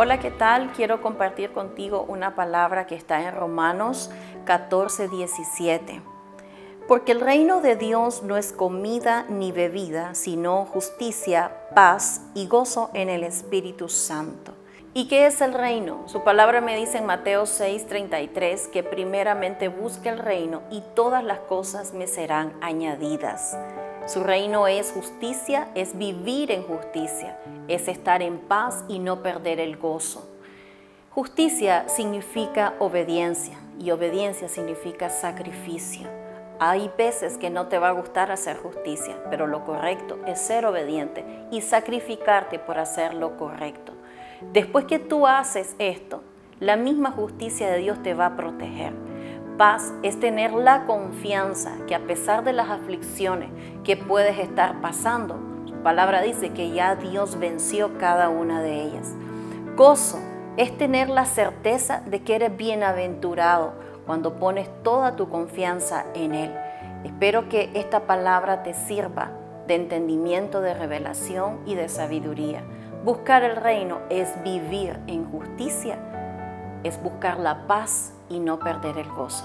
Hola, ¿qué tal? Quiero compartir contigo una palabra que está en Romanos 14, 17. Porque el reino de Dios no es comida ni bebida, sino justicia, paz y gozo en el Espíritu Santo. ¿Y qué es el reino? Su palabra me dice en Mateo 6:33 que primeramente busque el reino y todas las cosas me serán añadidas. Su reino es justicia, es vivir en justicia, es estar en paz y no perder el gozo. Justicia significa obediencia y obediencia significa sacrificio. Hay veces que no te va a gustar hacer justicia, pero lo correcto es ser obediente y sacrificarte por hacer lo correcto. Después que tú haces esto, la misma justicia de Dios te va a proteger. Paz es tener la confianza que a pesar de las aflicciones que puedes estar pasando, su palabra dice que ya Dios venció cada una de ellas. Gozo es tener la certeza de que eres bienaventurado cuando pones toda tu confianza en Él. Espero que esta palabra te sirva de entendimiento, de revelación y de sabiduría. Buscar el reino es vivir en justicia, es buscar la paz y no perder el gozo.